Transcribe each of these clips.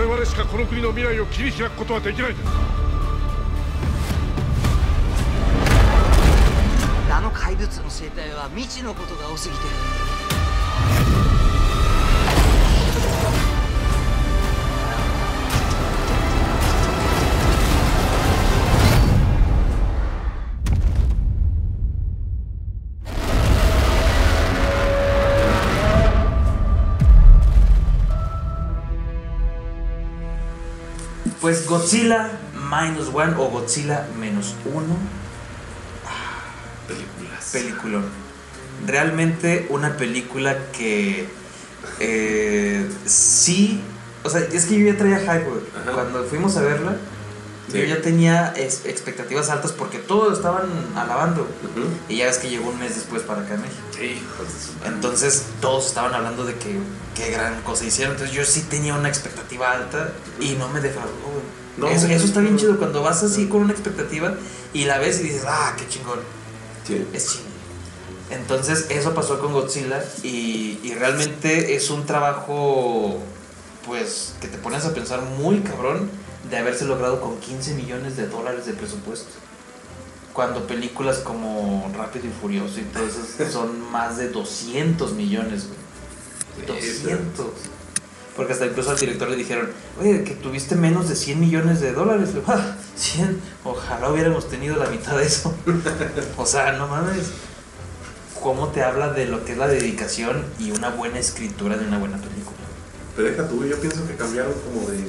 我々しかこの国の未来を切り開くことはできないんです。あの怪物の生態は未知のことが多すぎて。Pues Godzilla Minus One o Godzilla Menos Uno. Películas. Película. Realmente una película que eh, sí. O sea, es que yo ya traía hype. Ajá. Cuando fuimos a verla, Sí. yo ya tenía es- expectativas altas porque todos estaban alabando. Y ya ves que llegó un mes después para acá a México. Sí. Entonces todos estaban hablando de que qué gran cosa hicieron. Entonces yo sí tenía una expectativa alta y no me defraudó. No, eso, eso está bien chido cuando vas así con una expectativa y la ves y dices, ah, qué chingón. Sí. Es chingón. Entonces eso pasó con Godzilla y, y realmente es un trabajo, pues, que te pones a pensar muy cabrón de haberse logrado con 15 millones de dólares de presupuesto. Cuando películas como Rápido y Furioso y todo eso son más de 200 millones, güey. Sí, 200. Porque hasta incluso al director le dijeron, oye, que tuviste menos de 100 millones de dólares. "Ah, 100, ojalá hubiéramos tenido la mitad de eso. o sea, no mames. ¿Cómo te habla de lo que es la dedicación y una buena escritura de una buena película? Pero deja tú, yo pienso que cambiaron como de.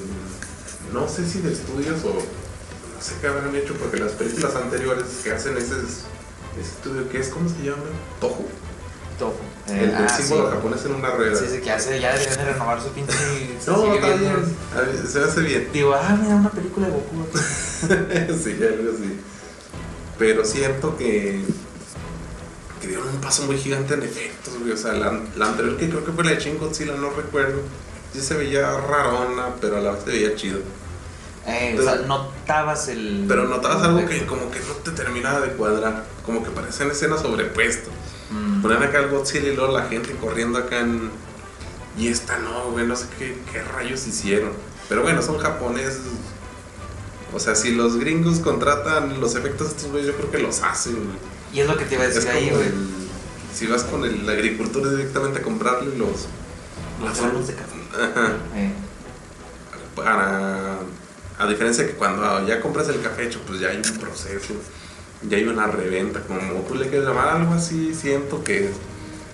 No sé si de estudios o. No sé qué habrán hecho, porque las películas anteriores que hacen ese, ese estudio, que es, ¿cómo se llama? Tohu. Todo. El ah, símbolo sí. japonés en una rueda. Sí, sí, que hace, ya deberían de renovar su pinche. No, está bien. Se hace bien. Digo, ah, mira, una película de Goku. sí, algo así. Pero siento que. que dieron un paso muy gigante en efectos, güey. O sea, la, la anterior que creo que fue la de Shin Godzilla, no recuerdo. Sí se veía rarona, pero a la vez se veía chido. Eh, o sea, notabas el. Pero notabas algo que como que no te terminaba de cuadrar. Como que parecían escenas sobrepuestas. Ponían acá el Godzilla y luego la gente corriendo acá en. Y esta no, güey, no sé qué, qué rayos hicieron. Pero bueno, son japoneses. O sea, si los gringos contratan los efectos de estos güeyes, yo creo que los hacen, güey. Y es lo que te iba a Es decir ahí, güey. si vas con el, la agricultura directamente a comprarle los. Los granos de café. Ajá. Eh. Para. A diferencia que cuando ya compras el café hecho, pues ya hay un proceso. Ya hay una reventa, como tú le quieres llamar, algo así, siento que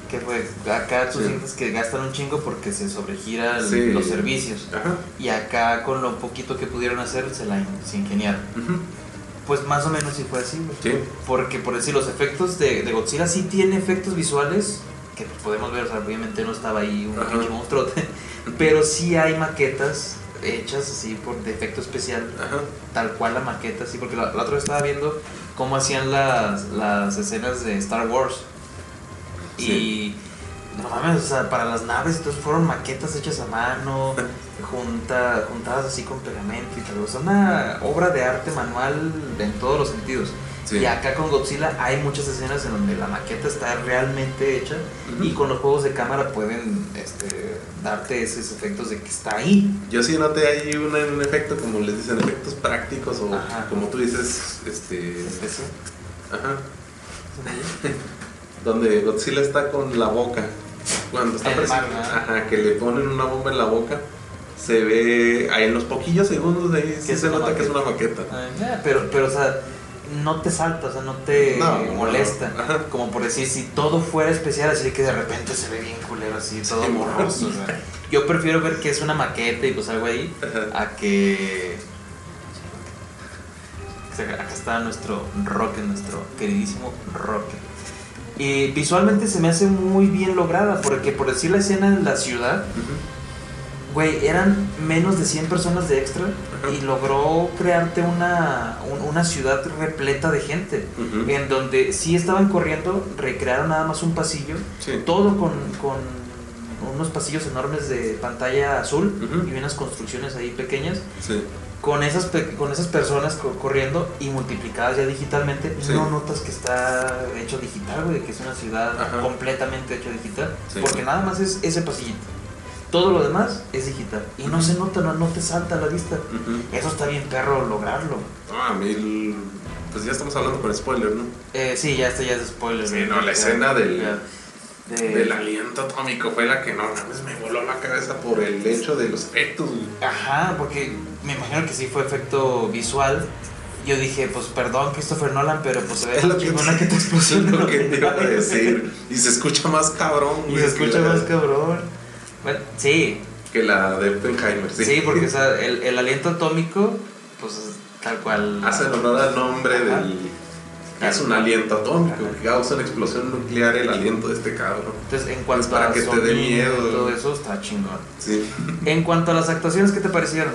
Que fue, acá tú Sí. sientes que gastan un chingo porque se sobregira el- Sí. los servicios. Ajá. Y acá con lo poquito que pudieron hacer se la in- se ingeniaron. ujú, Pues más o menos sí fue así. Sí. Porque por decir, los efectos de, de Godzilla sí tiene efectos visuales que pues, podemos ver, o sea, obviamente no estaba ahí un pinche monstruote, pero sí hay maquetas hechas así por de efecto especial, Ajá. tal cual la maqueta, sí, porque la, la otra vez estaba viendo cómo hacían las, las escenas de Star Wars. Y no mames, o sea, para las naves, entonces fueron maquetas hechas a mano, junta, juntadas así con pegamento y tal. O sea, una obra de arte manual en todos los sentidos. Sí. Y acá con Godzilla hay muchas escenas en donde la maqueta está realmente hecha y con los juegos de cámara pueden este, darte esos efectos de que está ahí. Yo sí noté ahí un, un efecto, como les dicen, efectos prácticos o Ajá. como tú dices, este. Especial. Ajá. Donde Godzilla está con la boca. Cuando está ¿no? Ajá, que le ponen una bomba en la boca. Se ve ahí en los poquillos segundos de ahí sí es se nota que es una maqueta. Ah, ya, pero, pero, o sea, no te salta, o sea, no te No, molesta. no. Como por decir, si todo fuera especial, así que de repente se ve bien culero, así, todo Sí, borroso. Yo prefiero ver que es una maqueta y pues algo ahí, Ajá. a que. Acá está nuestro Rocket, nuestro queridísimo Rocket. Y visualmente se me hace muy bien lograda, porque por decir la escena en la ciudad. Güey, eran menos de 100 personas de extra Ajá. y logró crearte una, un- una ciudad repleta de gente. Ujú. En donde sí estaban corriendo, recrearon nada más un pasillo, Sí. todo con, con unos pasillos enormes de pantalla azul Ujú. y unas construcciones ahí pequeñas. Sí. Con esas, con esas personas co- corriendo y multiplicadas ya digitalmente, Sí. no notas que está hecho digital, güey, que es una ciudad Ajá. completamente hecha digital, porque nada más es ese pasillito. Todo lo demás es digital. Y no se nota, no, no te salta a la vista. Eso está bien perro lograrlo. No, a mí, el- pues ya estamos hablando con spoiler, ¿no? Eh, sí, ya este ya es spoiler. Sí, no, la escena del- ya. De- Del aliento atómico fue la que no mames me voló la cabeza por el hecho de los efectos. Ajá, porque me imagino que sí fue efecto visual. Yo dije, pues perdón, Christopher Nolan, pero pues se ve que, chingona que te es explosión. lo que te iba a decir. Y se escucha más cabrón, Y se escucha la- más cabrón. Bueno, sí, Que la de Oppenheimer, sí. sí, porque o sea, el, el aliento atómico, pues es tal cual. Hace honor al nombre del. Es un aliento atómico Ajá. que causa una explosión nuclear el aliento de este cabrón. Entonces, en cuanto para a que te dé miedo. todo eso, está chingón. Sí. En cuanto a las actuaciones, ¿qué te parecieron?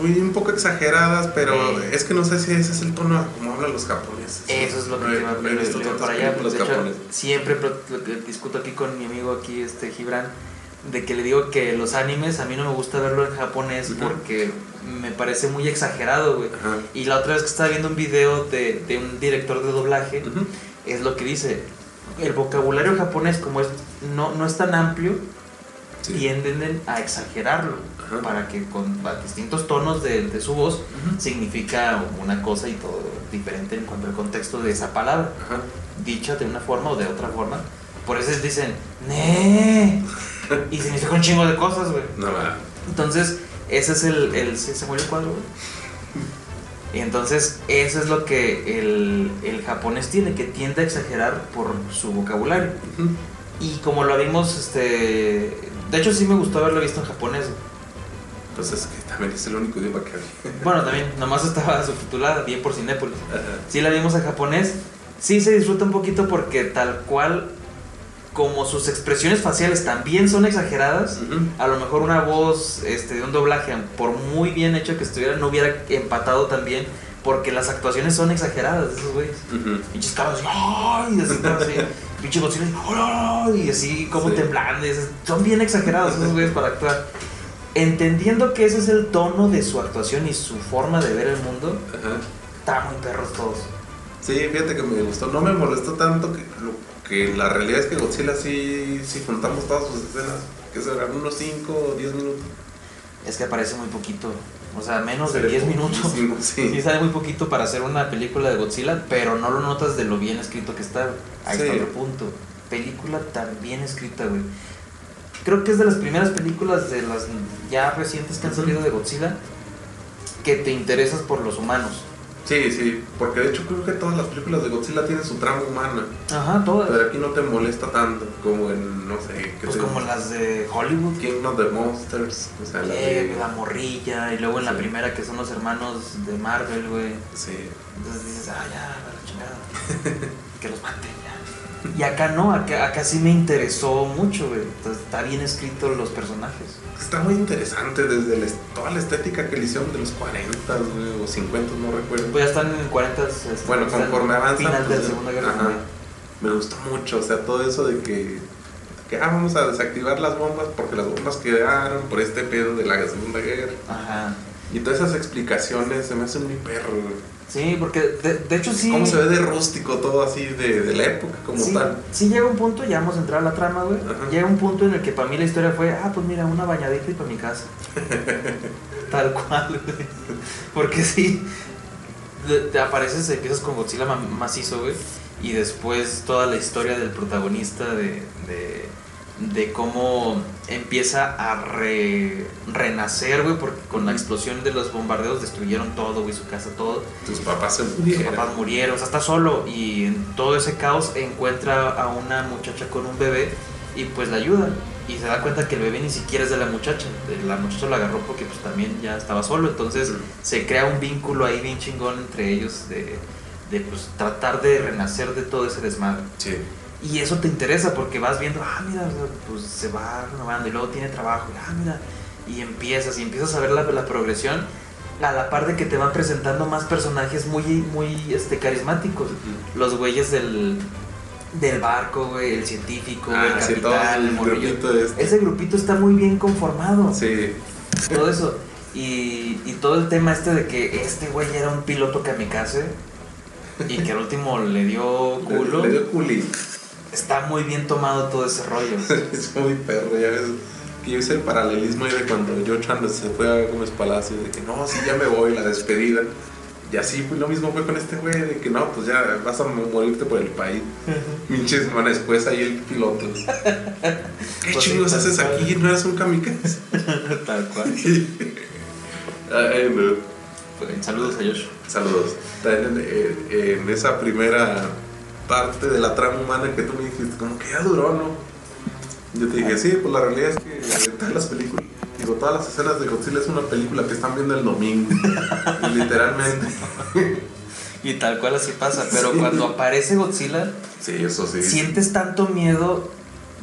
Muy un poco exageradas, pero es que no sé si ese es el tono como hablan los japoneses. Eso es lo que No he- visto allá. películas De hecho, siempre lo que discuto aquí con mi amigo aquí, este Gibran, de que le digo que los animes a mí no me gusta verlo en japonés porque me parece muy exagerado, güey. Y la otra vez que estaba viendo un video de, de un director de doblaje, es lo que dice. El vocabulario japonés, como es no, no es tan amplio, Sí. tienden a exagerarlo Ajá. para que con distintos tonos de, de su voz Ujú. significa una cosa y todo diferente en cuanto al contexto de esa palabra, Ajá. dicha de una forma o de otra forma. Por eso dicen, ¡Nee! Y significa un chingo de cosas, güey. No. Entonces, ese es el. el ¿se, se murió el cuadro, güey? Y entonces, eso es lo que el, el japonés tiene, que tiende a exagerar por su vocabulario. Y como lo vimos, este. De hecho, sí me gustó haberlo visto en japonés. güey. Pues es que también es el único idioma que había. Bueno, también, nomás estaba subtitulada, bien por Cinépolis. Sí la vimos en japonés. Sí se disfruta un poquito porque tal cual, como sus expresiones faciales también son exageradas, Ujú. a lo mejor una voz este, de un doblaje, por muy bien hecho que estuviera, no hubiera empatado también porque las actuaciones son exageradas de esos güeyes. Pinches cabros ¡ay! Y así, así, pinche Godzilla, ¡ay! Y así como Sí. temblando. Son bien exagerados esos güeyes para actuar. Entendiendo que ese es el tono de su actuación y su forma de ver el mundo, Ajá. está muy perros todos. Sí, fíjate que me gustó. No me molestó tanto que, lo, que la realidad es que Godzilla sí, sí juntamos todas sus escenas, que serán unos 5 o 10 minutos. Es que aparece muy poquito. O sea, menos de Sale 10 minutos. Sí. Sí, sale muy poquito para hacer una película de Godzilla, pero no lo notas de lo bien escrito que está. Ahí Sí. está otro punto. Película tan bien escrita, güey. Creo que es de las primeras películas de las ya recientes que han salido de Godzilla que te interesas por los humanos. Sí, sí, porque de hecho creo que todas las películas de Godzilla tienen su trama humana, Ajá, todas. pero aquí no te molesta tanto como en, no sé, ¿qué Pues como las de Hollywood. King of the Monsters, o sea, la Eh, de... la morrilla, y luego en la primera que son los hermanos de Marvel, güey. Sí, Entonces dices, ah, ya, la chingada. que los maten. Y acá no, acá, acá sí me interesó mucho, güey. Está bien escrito los personajes. está muy interesante desde la toda la estética que le hicieron de los 40 güey, o 50, no recuerdo. Pues ya están en 40 este, Bueno, conforme avanza, Final de pues, la Segunda Guerra ajá. Me gustó mucho, o sea, todo eso de que, que ah, vamos a desactivar las bombas porque las bombas quedaron por este pedo de la Segunda Guerra. Ajá. Y todas esas explicaciones se me hacen muy perro. güey. Sí, porque de, de hecho sí. Cómo se ve de rústico todo así de, de la época como sí, tal. sí llega un punto, ya vamos a entrar a la trama, güey. Llega un punto en el que para mí la historia fue, ah, pues mira, una bañadita y para mi casa. Tal cual, güey. Porque sí, de- te apareces, empiezas con Godzilla ma- macizo, güey. Y después toda la historia del protagonista de, de, de cómo empieza a re- renacer, güey, porque con la explosión de los bombardeos destruyeron todo, güey, su casa, todo. Tus papás se Sus murieron. papás murieron, o sea, está solo y en todo ese caos encuentra a una muchacha con un bebé y pues la ayuda. Y se da cuenta que el bebé ni siquiera es de la muchacha. La muchacha lo agarró porque pues también ya estaba solo. Entonces se crea un vínculo ahí bien chingón entre ellos de, de pues tratar de renacer de todo ese desmadre. Sí. Y eso te interesa porque vas viendo, ah, mira, pues se va renovando y luego tiene trabajo, y, ah, mira, y empiezas, y empiezas a ver la, la progresión a la par de que te van presentando más personajes muy, muy este, carismáticos. Los güeyes del, del barco, güey, el científico, Ah, el sí, todo capitán, el el grupito este. Ese grupito está muy bien conformado, Sí. todo eso. Y, y todo el tema este de que este güey era un piloto kamikaze y que al último le dio culo. Le, le dio culi. Está muy bien tomado todo ese rollo. es muy perro, ya ves. que yo hice el paralelismo ahí de cuando George Anderson se fue a Gómez Palacio, de que no, sí, ya me voy, la despedida. Y así fue lo mismo fue con este güey, de que no, pues ya vas a morirte por el país. Pinches semana después ahí el piloto. ¿Qué Pues chingos sí, haces tal aquí? ¿No eres un kamikaze? Tal cual. Ay, no. Pues, Saludos a Josh. Saludos. En, en esa primera parte de la trama humana que tú me dijiste, como que ya duró, ¿no? Yo te dije, sí, pues la realidad es que todas las películas, digo, todas las escenas de Godzilla es una película que están viendo el domingo. Literalmente. Y tal cual así pasa. Pero cuando aparece Godzilla, Sí, eso sí. sientes tanto miedo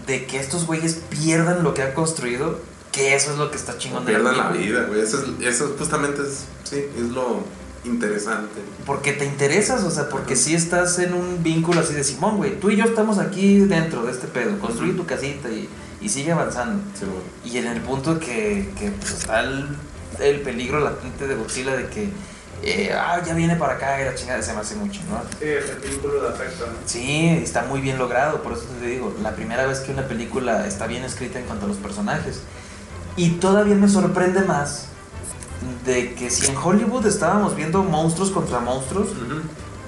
de que estos güeyes pierdan lo que han construido, que eso es lo que está chingón de Pierdan la vida, güey. Eso, es, eso justamente es, sí, es lo interesante. Porque te interesas, o sea, porque si estás en un vínculo así de Simón, güey. Tú y yo estamos aquí dentro de este pedo. Construye tu casita y, y sigue avanzando. Sí. Y en el punto que, que pues, está el, el peligro latente de Godzilla de que, eh, ah, ya viene para acá y la chingada se me hace mucho, ¿no? Sí, es el vínculo de afecto, ¿no? Sí, está muy bien logrado, por eso te digo, la primera vez que una película está bien escrita en cuanto a los personajes. Y todavía me sorprende más de que si en Hollywood estábamos viendo monstruos contra monstruos,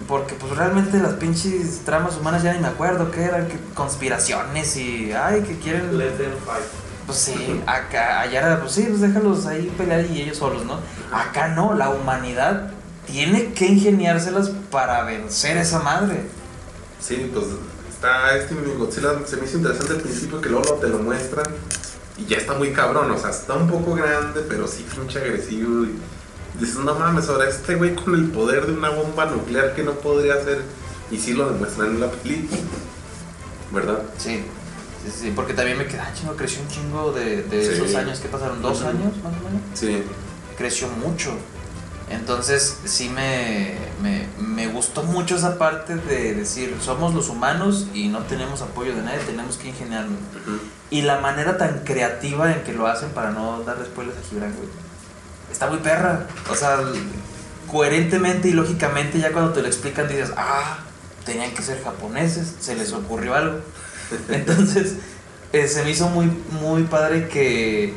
porque pues realmente las pinches tramas humanas ya ni me acuerdo qué eran, que conspiraciones y, ay, que quieren... Let them fight. Pues sí, acá, allá era, pues sí, pues déjalos ahí pelear y ellos solos, ¿no? Acá no, la humanidad tiene que ingeniárselas para vencer a esa madre. Sí, pues está este Godzilla, se me hizo interesante al principio que luego te lo muestran y ya está muy cabrón, o sea, está un poco grande, pero sí pinche agresivo y dices, no mames, ahora este güey con el poder de una bomba nuclear que no podría hacer y sí lo demuestran en la película, ¿verdad? Sí, sí, sí, porque también me queda, ah, chingo, creció un chingo de, de Sí. esos años que pasaron, dos años más o menos, Sí, creció mucho. Entonces sí me, me, me gustó mucho esa parte de decir, somos los humanos y no tenemos apoyo de nadie, tenemos que ingeniarnos. Y la manera tan creativa en que lo hacen para no darle spoilers a Gibran, güey. Está muy perra. O sea, coherentemente y lógicamente ya cuando te lo explican dices, ah, tenían que ser japoneses, se les ocurrió algo. Entonces, eh, se me hizo muy, muy padre que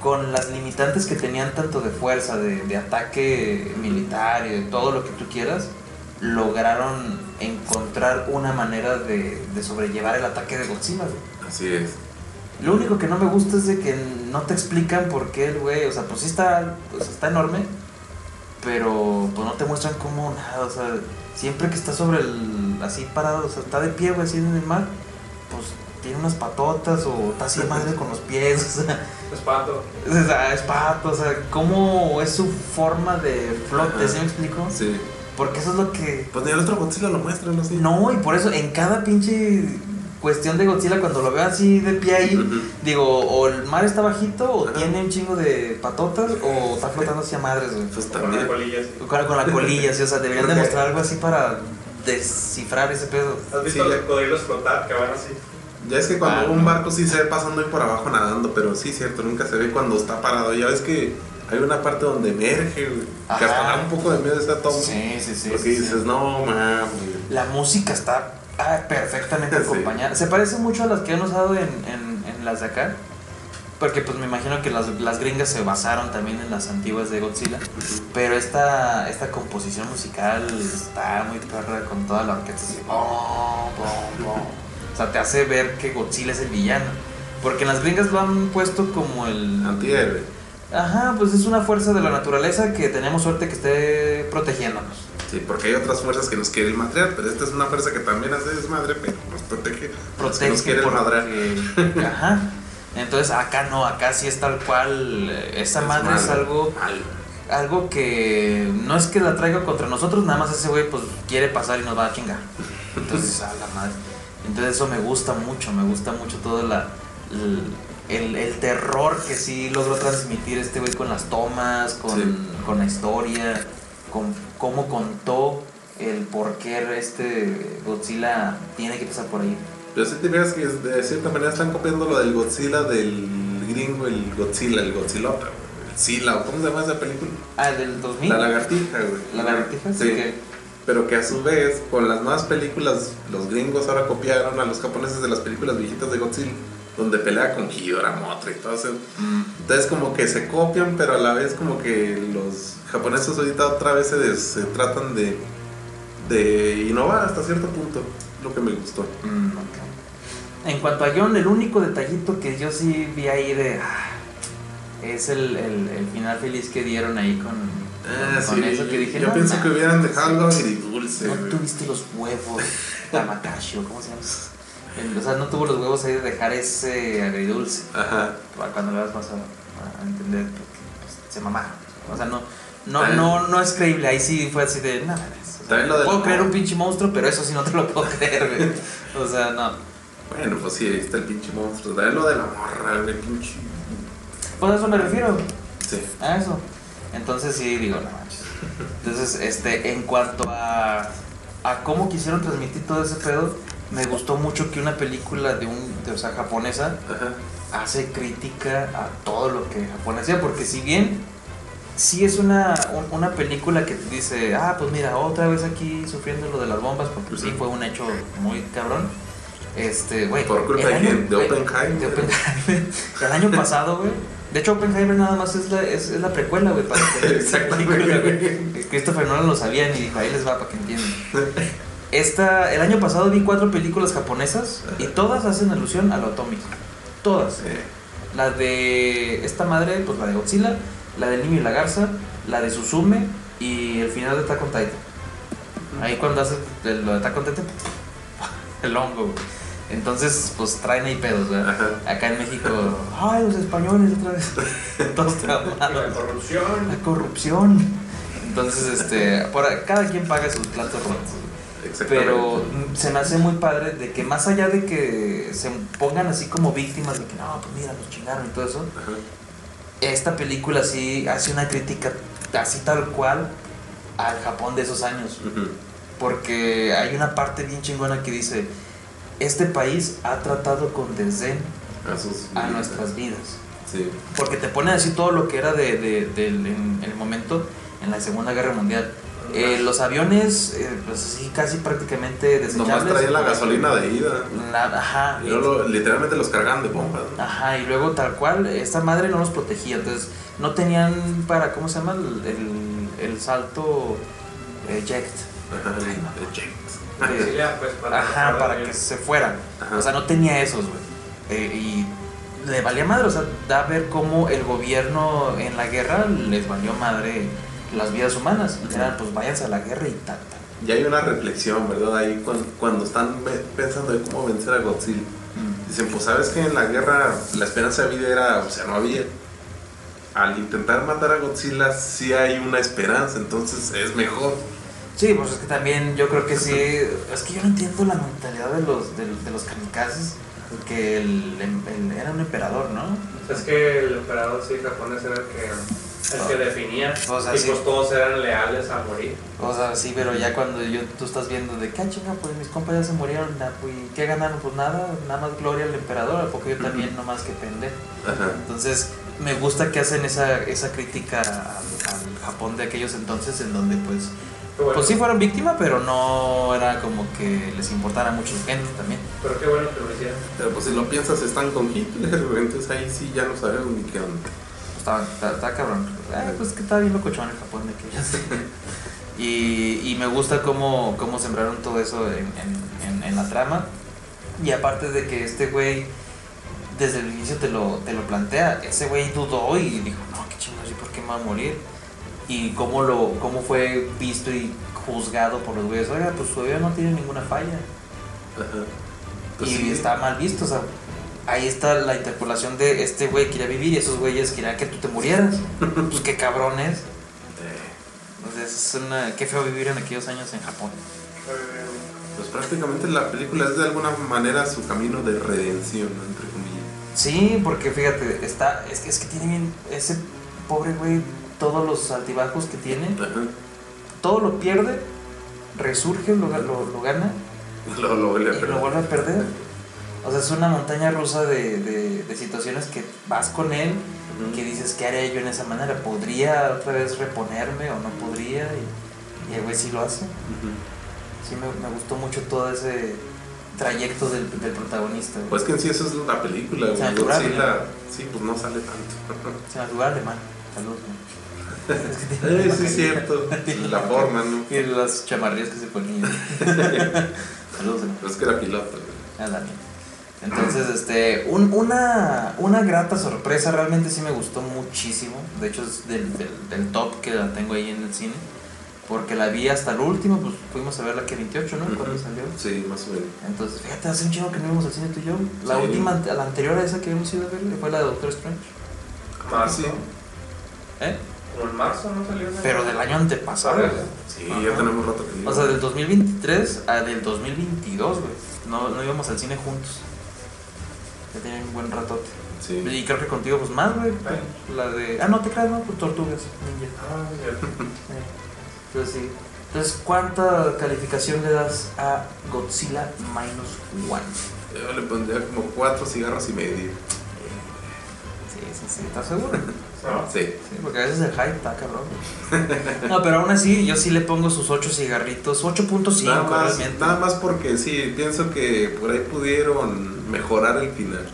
con las limitantes que tenían tanto de fuerza, de, de ataque militar y de todo lo que tú quieras, lograron encontrar una manera de, de sobrellevar el ataque de Godzilla, güey. así es. Lo único que no me gusta es de que no te explican por qué el güey, o sea, pues sí está, pues está enorme, pero pues no te muestran cómo nada, o sea, siempre que está sobre el, así parado, o sea, está de pie, güey, así en el mar, pues tiene unas patotas o está así de madre con los pies, o sea, Espanto. o sea, es pato, o sea, cómo es su forma de flote, Ajá. ¿sí me explico? Sí. Porque eso es lo que... Pues ni el otro Godzilla lo muestran así. No, y por eso en cada pinche cuestión de Godzilla, cuando lo veo así de pie ahí, digo, o el mar está bajito, o Ajá. tiene un chingo de patotas, o está flotando hacia madres, güey. Pues Con también. las colillas. Con, con la colilla, sí, o sea, deberían demostrar algo así para descifrar ese pedo. ¿Has visto Sí, a los cocodrilos flotar que van así? Ya es que cuando Ah, un barco sí se ve pasando ahí por abajo nadando, pero sí, cierto, nunca se ve cuando está parado. Ya ves que hay una parte donde emerge, güey, que hasta Ajá. da un poco de miedo esa toma. Sí, sí, sí. porque sí, sí. dices, no mames. La música está ah, perfectamente Sí. acompañada. Se parece mucho a las que han usado en, en, en las de acá. Porque pues me imagino que las, las gringas se basaron también en las antiguas de Godzilla. Pero esta, esta composición musical está muy perra con toda la orquesta así. bom, bom, bom. Sea, te hace ver que Godzilla es el villano. Porque en las gringas lo han puesto como el... Antihéroe. Ajá, pues es una fuerza de la naturaleza que tenemos suerte que esté protegiéndonos. Sí, porque hay otras fuerzas que nos quieren madrear, pero esta es una fuerza que también hace desmadre, pero nos protege. Que nos protege quieren porque- madrear. Ajá. Entonces acá no, acá sí es tal cual. eh, Esa Es madre es algo, Malo. algo que no es que la traiga contra nosotros, nada más ese güey pues quiere pasar y nos va a chingar. Entonces, a la madre. Entonces eso me gusta mucho, me gusta mucho todo la, el, el- terror que sí logró transmitir este güey con las tomas, con, Sí. con la historia, con cómo contó el por qué este Godzilla tiene que pasar por ahí. Pero si te fijas que de cierta manera están copiando lo del Godzilla del gringo, el Godzilla, el Godzillota. El Sila, o ¿cómo se llama esa película? Ah, del 2000. La lagartija, güey. La lagartija, sí. Sí. que- Pero que a su vez, con las nuevas películas, los gringos ahora copiaron a los japoneses de las películas viejitas de Godzilla. donde pelea con Hidora, Motra y todo eso. Entonces como que se copian, pero a la vez como que los japoneses ahorita otra vez se, se tratan de, de innovar hasta cierto punto, lo que me gustó. Mm. En cuanto a John, el único detallito que yo sí vi ahí de. ah, es el- el final feliz que dieron ahí con, Ah, con sí, eso que dije. yo no pienso que hubieran dejado algo agridulce. No güey. tuviste los huevos, Tamakashio, ¿cómo se llama? O sea, no tuvo los huevos ahí de dejar ese agridulce. Ajá. Para Cuando le vas más a, a entender porque pues, se mamaron. O sea, no, no, Ah. no, no es creíble. Ahí sí fue así de. O sea, También lo puedo creer un pinche monstruo, pero eso sí no te lo puedo creer, güey. O sea, no. Bueno, pues sí, ahí está el pinche monstruo. También lo de la morra, el pinche. Pues a eso me refiero. Sí. A eso. Entonces sí, digo, no manches. Entonces, este, en cuanto a, a cómo quisieron transmitir todo ese pedo, me gustó mucho que una película de un, de, o sea, japonesa Ajá. hace crítica a todo lo que Japón hacía, porque si bien sí es una, un- una película que te dice, ah, pues mira, otra vez aquí sufriendo lo de las bombas, porque sí fue un hecho muy cabrón. Este, güey. Por culpa de. De Oppenheimer. El año pasado, güey. De hecho, Oppenheimer nada más es la, es, es la precuela, güey, para que Exactamente. Christopher Nolan lo sabía y dijo, ahí les va para que entiendan. Esta, el año pasado vi cuatro películas japonesas y todas hacen alusión a lo atómico. Todas. Sí. La de esta madre, pues la de Godzilla, la del niño y la garza, la de Suzume y el final de Attack on Titan. Ahí cuando hace el- lo de Attack on Titan, el hongo. güey. Entonces, pues traen ahí pedos, ¿verdad? Ajá. Acá en México, ay, los españoles otra vez. Todos traumados. La corrupción. La corrupción. Entonces, este, por, cada quien paga sus platos rotos. Exactamente. Pero mm, se me hace muy padre de que más allá de que se pongan así como víctimas de que no, pues mira, nos chingaron y todo eso, Ajá. esta película sí hace una crítica así tal cual al Japón de esos años. Porque hay una parte bien chingona que dice, este país ha tratado con desdén A a nuestras vidas. Sí. Porque te pone así todo lo que era de, de- del- en el momento en la Segunda Guerra Mundial. Eh, los aviones, eh, pues así casi prácticamente desechables. Nomás traía la gasolina de ida. Nada, ajá. Y lo- literalmente los cargaban de bombas. ¿no? Ajá, y luego tal cual, esta madre no los protegía, entonces no tenían para, ¿cómo se llama? El, el- el salto eject. Ajá. Ay, el jet. Auxilia, pues, para Ajá, que para que se fueran. Ajá. O sea, no tenía esos, güey. Eh, y le valía madre, o sea, da a ver cómo el gobierno en la guerra les valió madre las vidas humanas. Eran, pues váyanse a la guerra y tal. Y hay una reflexión, ¿verdad? Ahí cuando, cuando están pensando de cómo vencer a Godzilla. Dicen, pues sabes que en la guerra la esperanza de vida era, o sea, no había. Al intentar matar a Godzilla sí hay una esperanza, entonces es mejor. Sí, pues es que también yo creo que sí. Es que yo no entiendo la mentalidad de los, de, de los kamikazes. Que el, el- era un emperador, ¿no? Es que el emperador sí japonés era el que, el que definía. O sea, y sí. pues todos eran leales a morir. O sea, sí, pero ya cuando yo, tú estás viendo de que, ah, chinga, pues mis compas ya se murieron, pues, ¿y qué ganaron? Pues nada, nada más gloria al emperador, ¿a poco yo también nomás que pendejo? Entonces, me gusta que hacen esa, esa crítica al, al Japón de aquellos entonces, en donde, pues, bueno. pues sí fueron víctimas, pero no era como que les importara mucho su gente también. Pero qué bueno que lo hicieron. Pero pues si lo piensas, están con Hitler, entonces ahí sí ya no sabemos ni qué onda. Pues, Estaba, está, está cabrón. Eh, pues que estaba bien locochón el Japón de aquellos. y, y me gusta cómo, cómo sembraron todo eso en, en- en- en la trama. Y aparte de que este güey, desde el inicio te lo, te lo plantea, ese güey dudó y dijo, no, qué chingados, ¿y por qué me va a morir? Y cómo, lo, cómo fue visto y juzgado por los güeyes. Oiga, pues su bebé no tiene ninguna falla. Ajá. Pues y sí. está mal visto, o sea, ahí está la interpolación de este güey quería vivir y esos güeyes querían que tú te murieras. pues qué cabrones. O sea, es una, qué feo vivir en aquellos años en Japón. Pues prácticamente la película es de alguna manera su camino de redención, ¿no? entre comillas. Sí, porque fíjate, está, es, que- es que tiene bien, ese pobre güey, todos los altibajos que tiene, Ajá. todo lo pierde, resurge, lo, lo, lo gana Lo, lo vuelve a y lo perder. vuelve a perder. O sea, es una montaña rusa de, de, de situaciones que vas con él que dices, ¿qué haría yo en esa manera? ¿Podría otra vez reponerme o no podría? Y, y el güey sí lo hace. Sí, me, me gustó mucho todo ese trayecto del, del protagonista. güey. Pues que en sí eso es la película, güey. Godzilla, sí, pues no sale tanto. Se llama lugar alemán. Tiene Eh, una sí, es cierto. La forma, ¿no? Y las chamarrillas que se ponían. Saludos. Pero es que era piloto. Ah, la mía. Entonces, este, un- una, una grata sorpresa, realmente sí me gustó muchísimo. De hecho, es del, del, del top que la tengo ahí en el cine. Porque la vi hasta el último, pues fuimos a verla que 28, ¿no? Cuando salió. Sí, más o menos. Entonces, fíjate, hace un chingo que no íbamos al cine tú y yo. La Sí. última, la anterior a esa que hemos ido a ver fue la de Doctor Strange. Marzo. Sí. ¿Eh? Como en marzo no salió? Pero del año antepasado. güey. Sí, Ajá. ya tenemos rato que O sea, del 2023 a del 2022, güey. No, no íbamos al cine juntos. Ya tenían un buen ratote. Sí. Y creo que contigo, pues más, güey. La de. Ah, no te creas, no, pues tortugas ninja. Ah. Eh, Entonces, sí. Entonces, ¿cuánta calificación le das a Godzilla Minus One? Yo le pondría como cuatro cigarros y medio. Sí, sí, sí, ¿estás seguro? ¿No? Sí. Sí, porque a veces el hype está cabrón. No, pero aún así, yo sí le pongo sus 8 cigarritos, 8.5 nada, más, realmente. nada más porque sí, pienso que por ahí pudieron mejorar el final.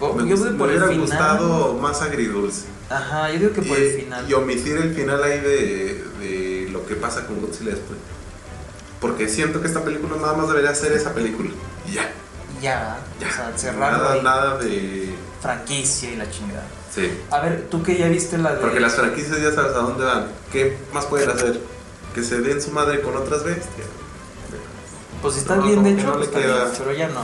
O- me yo por el hubiera final. gustado más agridulce. Ajá, yo digo que por y, el final. y omitir el final ahí de, de lo que pasa con Godzilla después. Porque siento que esta película nada más debería ser esa película. Ya, Ya, ya. o sea, cerrarlo nada, ahí. nada de. Franquicia y la chingada. Sí. A ver, tú que ya viste la de. Porque las franquicias ya sabes a dónde van. ¿Qué más pueden hacer? Que se den su madre con otras bestias. Pues si está No, bien, de hecho, no pues, queda. bien, pero ya no.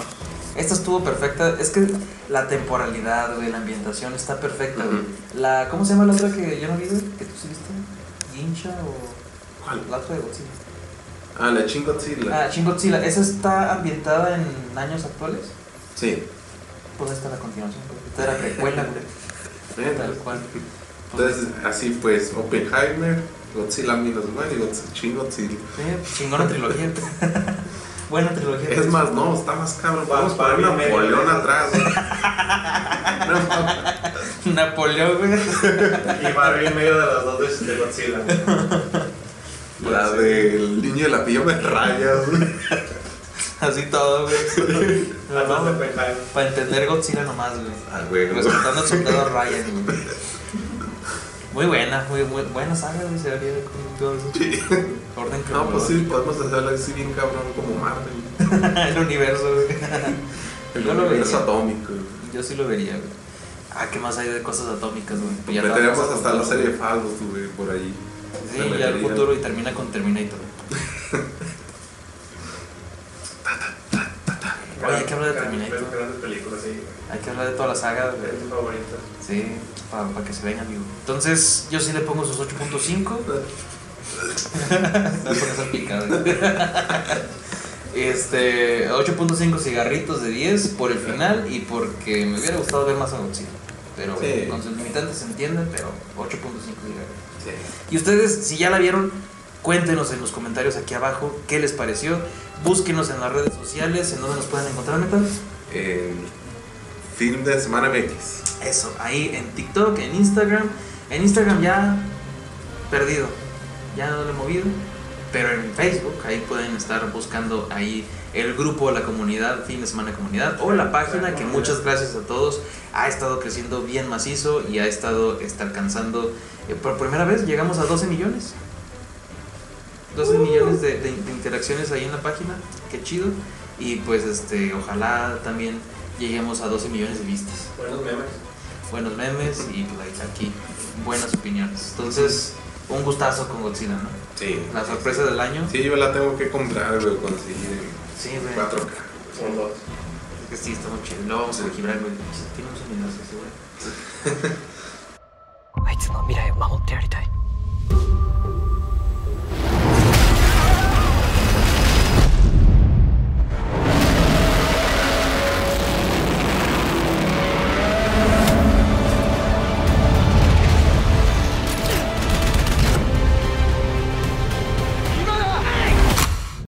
Esta estuvo perfecta. Es que la temporalidad, güey, la ambientación está perfecta, güey. La, ¿Cómo se llama la otra que yo no vi, güey? ¿Que tú sí viste? ¿Gincha o ¿Cuál? la otra de Godzilla? Ah, la Shin Godzilla. Ah, Shin Godzilla. ¿Esa está ambientada en años actuales? Sí. Pues esta es la continuación. güey. Esta era precuela, güey. Eh, Tal cual. Entonces, así pues, Oppenheimer, Godzilla Minus One y Godzilla, Shin Godzilla. sí, chingona trilogía. Buena trilogía. Es más, no, está más cabrón. Vamos a poner Barbie en medio. Napoleón atrás. No. Napoleón, güey. Y Barbie en medio de las dos de, de Godzilla. la del niño de la pijama de rayas. güey. Así todo, güey. Para entender Godzilla nomás, güey. Ah, güey. Respetando al soldado Ryan, güey. Muy buena, muy, muy buena saga, güey. Se haría con todo eso. Sí. Orden No, pues sí, podemos hacerlo así bien cabrón como Marvel. El universo, güey. El Yo lo universo vería. atómico. güey. Yo sí lo vería, güey. Ah, ¿qué más hay de cosas atómicas, güey? Pues ya a hasta la serie. Fallos, güey, por ahí. Sí, ya el futuro y termina con Terminator. Oye, hay que hablar de Terminator. Grandes- Grandes películas, sí. Hay que hablar de toda la saga, güey. Es tu favorita. Sí, para que se venga, amigo. Entonces, yo sí le pongo sus 8.5. Me voy a poner a picado. Este, 8.5 cigarritos de 10 por el final y porque me hubiera gustado ver más a Godzilla. Pero Sí. con sus limitantes se entiende, pero 8.5 cigarritos. Sí. Y ustedes, si ya la vieron, cuéntenos en los comentarios aquí abajo qué les pareció. Búsquenos en las redes sociales, en donde nos pueden encontrar, Metal. El film de Semana MX. Eso, ahí en TikTok, en Instagram. En Instagram ya perdido, ya no lo he movido. Pero en Facebook, ahí pueden estar buscando ahí el grupo, la comunidad, fin de semana comunidad, o la página que muchas gracias a todos ha estado creciendo bien macizo y ha estado está alcanzando, eh, por primera vez llegamos a 12 millones. 12 millones de, de- de interacciones ahí en la página, qué chido. Y pues este, ojalá también lleguemos a 12 millones de vistas Buenos memes. buenos memes y pues ahí aquí buenas opiniones. Entonces, un gustazo con Godzilla, ¿no? Sí. La sorpresa del año. Sí, yo la tengo que comprar, güey, conseguir en Sí, güey. 4K. Son dos. Es que sí, está muy chido. Luego vamos a equilibrar, güey. Tiene un sonido así, güey. あいつの未来を守ってやりたい